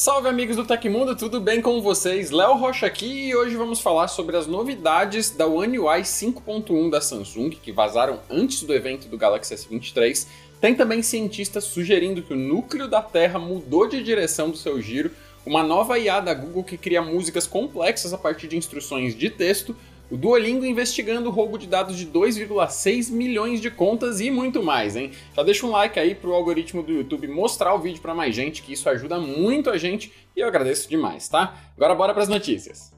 Salve amigos do Tecmundo, tudo bem com vocês? Léo Rocha aqui e hoje vamos falar sobre as novidades da One UI 5.1 da Samsung que vazaram antes do evento do Galaxy S23. Tem também cientistas sugerindo que o núcleo da Terra mudou de direção do seu giro, uma nova IA da Google que cria músicas complexas a partir de instruções de texto, o Duolingo investigando o roubo de dados de 2,6 milhões de contas e muito mais, hein? Já deixa um like aí pro algoritmo do YouTube mostrar o vídeo para mais gente, que isso ajuda muito a gente e eu agradeço demais, tá? Agora bora para as notícias.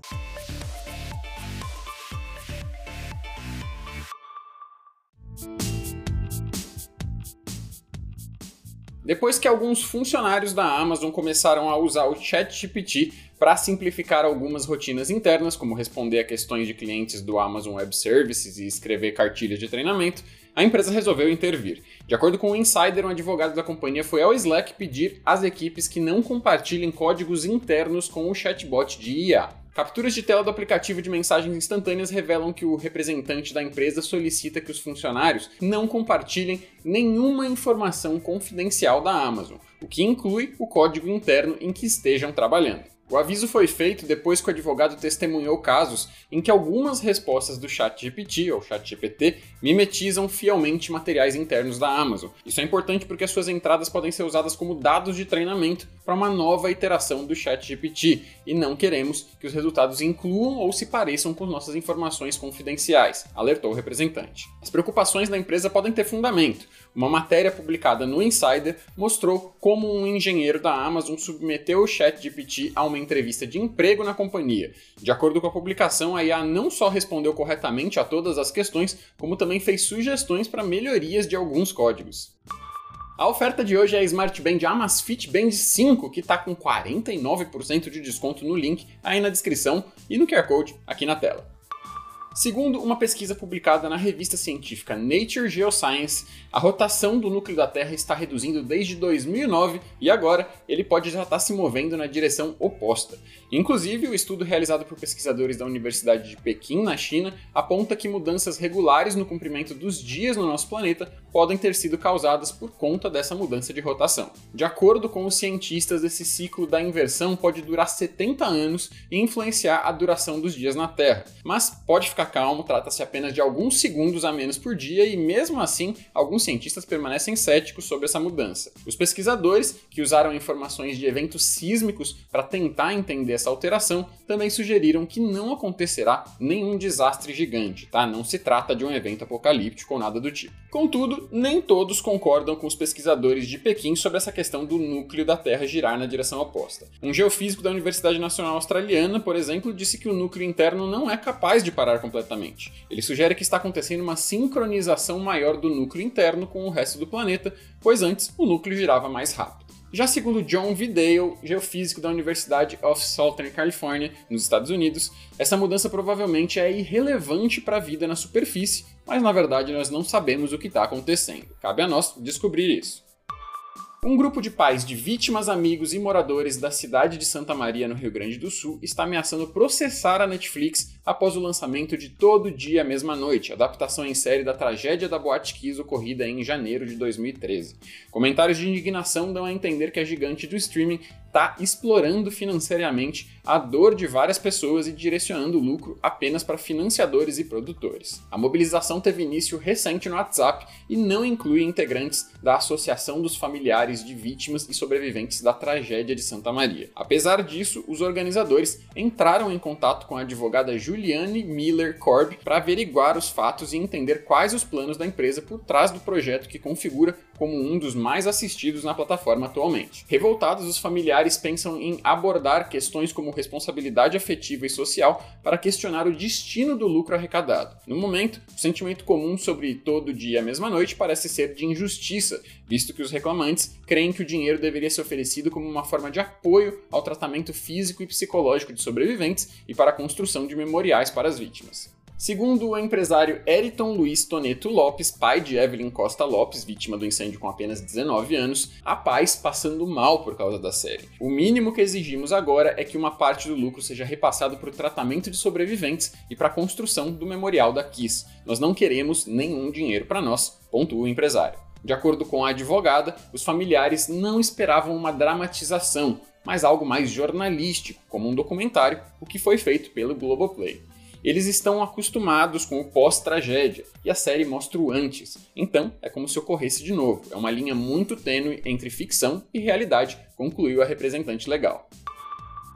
Depois que alguns funcionários da Amazon começaram a usar o ChatGPT para simplificar algumas rotinas internas, como responder a questões de clientes do Amazon Web Services e escrever cartilhas de treinamento, a empresa resolveu intervir. De acordo com o Insider, um advogado da companhia foi ao Slack pedir às equipes que não compartilhem códigos internos com o chatbot de IA. Capturas de tela do aplicativo de mensagens instantâneas revelam que o representante da empresa solicita que os funcionários não compartilhem nenhuma informação confidencial da Amazon, o que inclui o código interno em que estejam trabalhando. O aviso foi feito depois que o advogado testemunhou casos em que algumas respostas do ChatGPT ou ChatGPT mimetizam fielmente materiais internos da Amazon. Isso é importante porque as suas entradas podem ser usadas como dados de treinamento para uma nova iteração do ChatGPT e não queremos que os resultados incluam ou se pareçam com nossas informações confidenciais, alertou o representante. As preocupações da empresa podem ter fundamento. Uma matéria publicada no Insider mostrou como um engenheiro da Amazon submeteu o ChatGPT a uma entrevista de emprego na companhia. De acordo com a publicação, a IA não só respondeu corretamente a todas as questões, como também fez sugestões para melhorias de alguns códigos. A oferta de hoje é a Smart Band Amazfit Band 5, que está com 49% de desconto no link aí na descrição e no QR Code aqui na tela. Segundo uma pesquisa publicada na revista científica Nature Geoscience, a rotação do núcleo da Terra está reduzindo desde 2009 e agora ele pode já estar se movendo na direção oposta. Inclusive, o estudo realizado por pesquisadores da Universidade de Pequim, na China, aponta que mudanças regulares no comprimento dos dias no nosso planeta podem ter sido causadas por conta dessa mudança de rotação. De acordo com os cientistas, esse ciclo da inversão pode durar 70 anos e influenciar a duração dos dias na Terra, mas pode ficar ficar calmo, trata-se apenas de alguns segundos a menos por dia e, mesmo assim, alguns cientistas permanecem céticos sobre essa mudança. Os pesquisadores, que usaram informações de eventos sísmicos para tentar entender essa alteração, também sugeriram que não acontecerá nenhum desastre gigante, tá? Não se trata de um evento apocalíptico ou nada do tipo. Contudo, nem todos concordam com os pesquisadores de Pequim sobre essa questão do núcleo da Terra girar na direção oposta. Um geofísico da Universidade Nacional Australiana, por exemplo, disse que o núcleo interno não é capaz de parar completamente. Ele sugere que está acontecendo uma sincronização maior do núcleo interno com o resto do planeta, pois antes o núcleo girava mais rápido. Já segundo John Vidale, geofísico da Universidade of Southern California, nos Estados Unidos, essa mudança provavelmente é irrelevante para a vida na superfície, mas na verdade nós não sabemos o que está acontecendo. Cabe a nós descobrir isso. Um grupo de pais de vítimas, amigos e moradores da cidade de Santa Maria, no Rio Grande do Sul, está ameaçando processar a Netflix após o lançamento de Todo Dia, Mesma Noite, adaptação em série da tragédia da Boate Kiss ocorrida em janeiro de 2013. Comentários de indignação dão a entender que a gigante do streaming está explorando financeiramente a dor de várias pessoas e direcionando o lucro apenas para financiadores e produtores. A mobilização teve início recente no WhatsApp e não inclui integrantes da Associação dos Familiares de Vítimas e Sobreviventes da Tragédia de Santa Maria. Apesar disso, os organizadores entraram em contato com a advogada Juliane Miller Korb para averiguar os fatos e entender quais os planos da empresa por trás do projeto que configura como um dos mais assistidos na plataforma atualmente. Revoltados, os familiares pensam em abordar questões como responsabilidade afetiva e social para questionar o destino do lucro arrecadado. No momento, o sentimento comum sobre todo dia e a mesma noite parece ser de injustiça, visto que os reclamantes creem que o dinheiro deveria ser oferecido como uma forma de apoio ao tratamento físico e psicológico de sobreviventes e para a construção de memoriais para as vítimas. Segundo o empresário Eriton Luiz Toneto Lopes, pai de Evelyn Costa Lopes, vítima do incêndio com apenas 19 anos, a paz passando mal por causa da série. O mínimo que exigimos agora é que uma parte do lucro seja repassado para o tratamento de sobreviventes e para a construção do memorial da Kiss. Nós não queremos nenhum dinheiro para nós, pontua o empresário. De acordo com a advogada, os familiares não esperavam uma dramatização, mas algo mais jornalístico, como um documentário, o que foi feito pelo Globoplay. Eles estão acostumados com o pós-tragédia e a série mostra o antes, então é como se ocorresse de novo. É uma linha muito tênue entre ficção e realidade, concluiu a representante legal.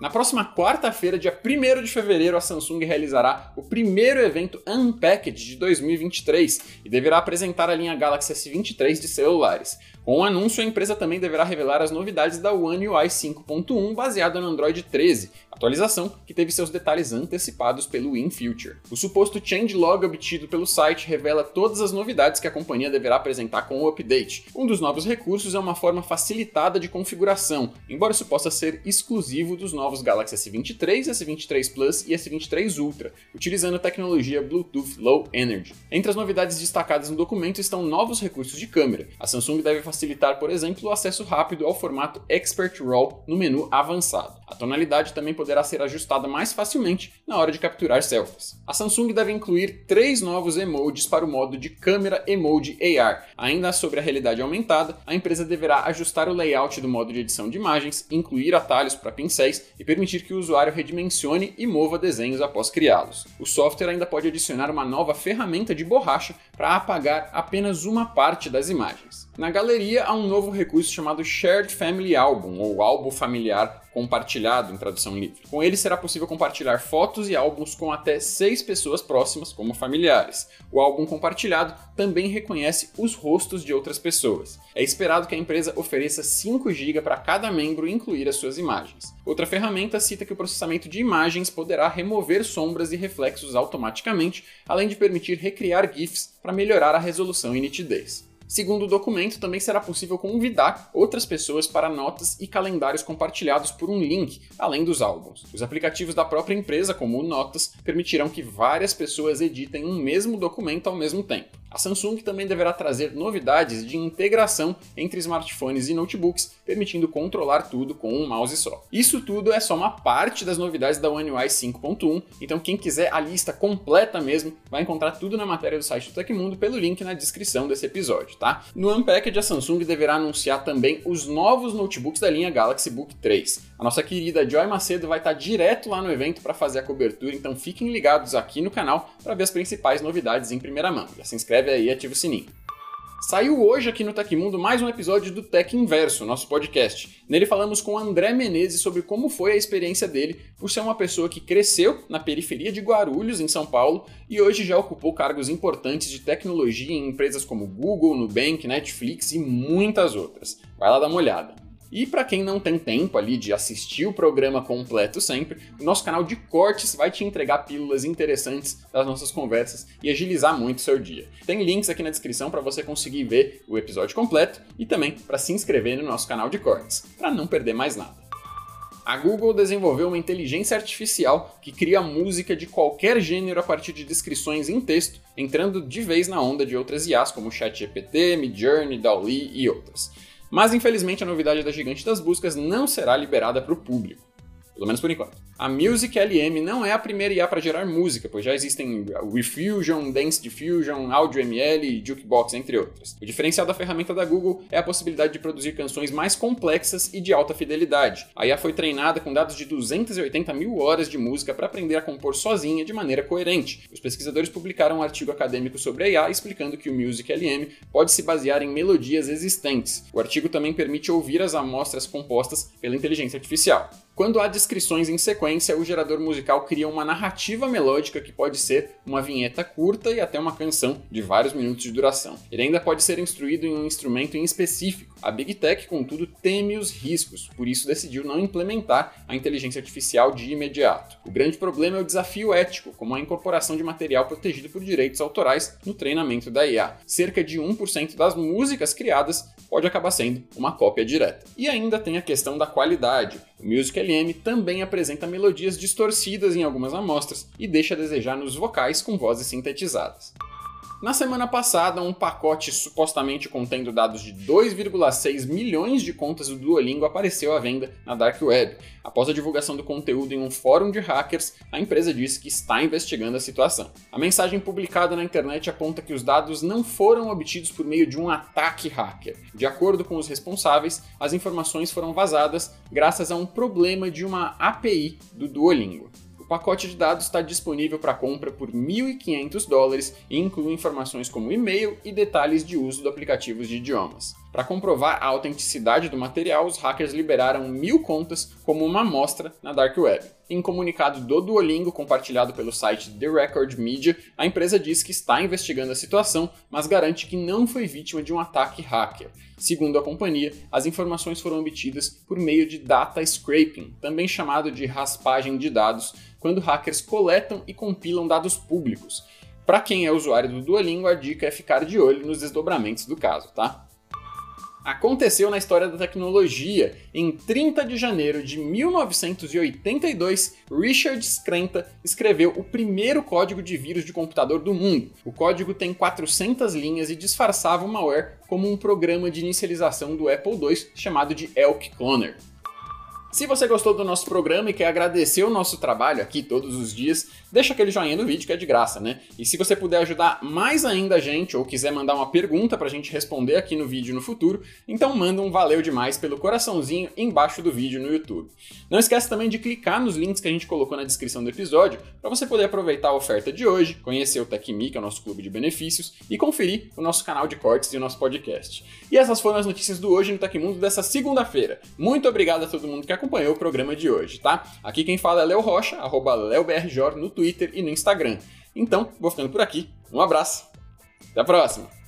Na próxima quarta-feira, dia 1 de fevereiro, a Samsung realizará o primeiro evento Unpacked de 2023 e deverá apresentar a linha Galaxy S23 de celulares. Com o anúncio, a empresa também deverá revelar as novidades da One UI 5.1 baseada no Android 13, atualização que teve seus detalhes antecipados pelo InFuture. O suposto changelog obtido pelo site revela todas as novidades que a companhia deverá apresentar com o update. Um dos novos recursos é uma forma facilitada de configuração, embora isso possa ser exclusivo dos novos Galaxy S23, S23 Plus e S23 Ultra, utilizando a tecnologia Bluetooth Low Energy. Entre as novidades destacadas no documento estão novos recursos de câmera. A Samsung deve facilitar, por exemplo, o acesso rápido ao formato Expert RAW no menu avançado. A tonalidade também poderá ser ajustada mais facilmente na hora de capturar selfies. A Samsung deve incluir três novos emojis para o modo de câmera Emoji AR. Ainda sobre a realidade aumentada, a empresa deverá ajustar o layout do modo de edição de imagens, incluir atalhos para pincéis e permitir que o usuário redimensione e mova desenhos após criá-los. O software ainda pode adicionar uma nova ferramenta de borracha para apagar apenas uma parte das imagens. Na galeria há um novo recurso chamado Shared Family Album, ou álbum familiar compartilhado em tradução livre. Com ele será possível compartilhar fotos e álbuns com até seis pessoas próximas, como familiares. O álbum compartilhado também reconhece os rostos de outras pessoas. É esperado que a empresa ofereça 5 GB para cada membro incluir as suas imagens. Outra ferramenta cita que o processamento de imagens poderá remover sombras e reflexos automaticamente, além de permitir recriar GIFs para melhorar a resolução e nitidez. Segundo o documento, também será possível convidar outras pessoas para notas e calendários compartilhados por um link, além dos álbuns. Os aplicativos da própria empresa, como o Notas, permitirão que várias pessoas editem um mesmo documento ao mesmo tempo. A Samsung também deverá trazer novidades de integração entre smartphones e notebooks, permitindo controlar tudo com um mouse só. Isso tudo é só uma parte das novidades da One UI 5.1, então quem quiser a lista completa mesmo, vai encontrar tudo na matéria do site do Tecmundo pelo link na descrição desse episódio, tá? No Unpacked, a Samsung deverá anunciar também os novos notebooks da linha Galaxy Book 3. A nossa querida Joy Macedo vai estar direto lá no evento para fazer a cobertura, então fiquem ligados aqui no canal para ver as principais novidades em primeira mão. Já se inscreve aí e ativa o sininho. Saiu hoje aqui no Tecmundo mais um episódio do Tech Inverso, nosso podcast. Nele falamos com André Menezes sobre como foi a experiência dele por ser uma pessoa que cresceu na periferia de Guarulhos, em São Paulo, e hoje já ocupou cargos importantes de tecnologia em empresas como Google, Nubank, Netflix e muitas outras. Vai lá dar uma olhada. E para quem não tem tempo ali de assistir o programa completo sempre, o nosso canal de cortes vai te entregar pílulas interessantes das nossas conversas e agilizar muito o seu dia. Tem links aqui na descrição para você conseguir ver o episódio completo e também para se inscrever no nosso canal de cortes, para não perder mais nada. A Google desenvolveu uma inteligência artificial que cria música de qualquer gênero a partir de descrições em texto, entrando de vez na onda de outras IAs como ChatGPT, Midjourney, DALL-E e outras. Mas infelizmente a novidade da gigante das buscas não será liberada para o público. Pelo menos por enquanto. A Music LM não é a primeira IA para gerar música, pois já existem Refusion, Dance Diffusion, Audio ML e Jukebox, entre outras. O diferencial da ferramenta da Google é a possibilidade de produzir canções mais complexas e de alta fidelidade. A IA foi treinada com dados de 280 mil horas de música para aprender a compor sozinha de maneira coerente. Os pesquisadores publicaram um artigo acadêmico sobre a IA explicando que o Music LM pode se basear em melodias existentes. O artigo também permite ouvir as amostras compostas pela inteligência artificial. Quando há descrições em sequência, o gerador musical cria uma narrativa melódica que pode ser uma vinheta curta e até uma canção de vários minutos de duração. Ele ainda pode ser instruído em um instrumento em específico. A Big Tech, contudo, teme os riscos, por isso decidiu não implementar a inteligência artificial de imediato. O grande problema é o desafio ético, como a incorporação de material protegido por direitos autorais no treinamento da IA. Cerca de 1% das músicas criadas pode acabar sendo uma cópia direta. E ainda tem a questão da qualidade. O Music LM também apresenta melodias distorcidas em algumas amostras e deixa a desejar nos vocais com vozes sintetizadas. Na semana passada, um pacote supostamente contendo dados de 2,6 milhões de contas do Duolingo apareceu à venda na Dark Web. Após a divulgação do conteúdo em um fórum de hackers, a empresa disse que está investigando a situação. A mensagem publicada na internet aponta que os dados não foram obtidos por meio de um ataque hacker. De acordo com os responsáveis, as informações foram vazadas graças a um problema de uma API do Duolingo. O pacote de dados está disponível para compra por 1.500 dólares e inclui informações como e-mail e detalhes de uso de aplicativos de idiomas. Para comprovar a autenticidade do material, os hackers liberaram mil contas como uma amostra na Dark Web. Em comunicado do Duolingo compartilhado pelo site The Record Media, a empresa diz que está investigando a situação, mas garante que não foi vítima de um ataque hacker. Segundo a companhia, as informações foram obtidas por meio de data scraping, também chamado de raspagem de dados, quando hackers coletam e compilam dados públicos. Para quem é usuário do Duolingo, a dica é ficar de olho nos desdobramentos do caso, tá? Aconteceu na história da tecnologia. Em 30 de janeiro de 1982, Richard Skrenta escreveu o primeiro código de vírus de computador do mundo. O código tem 400 linhas e disfarçava o malware como um programa de inicialização do Apple II chamado de Elk Cloner. Se você gostou do nosso programa e quer agradecer o nosso trabalho aqui todos os dias, deixa aquele joinha no vídeo que é de graça, né? E se você puder ajudar mais ainda a gente ou quiser mandar uma pergunta pra gente responder aqui no vídeo no futuro, então manda um valeu demais pelo coraçãozinho embaixo do vídeo no YouTube. Não esquece também de clicar nos links que a gente colocou na descrição do episódio para você poder aproveitar a oferta de hoje, conhecer o TecMe, que é o nosso clube de benefícios, e conferir o nosso canal de cortes e o nosso podcast. E essas foram as notícias do Hoje no Tecmundo dessa segunda-feira. Muito obrigado a todo mundo que acompanhou acompanhou o programa de hoje, tá? Aqui quem fala é Léo Rocha, arroba no Twitter e no Instagram. Então, vou ficando por aqui. Um abraço. Até a próxima.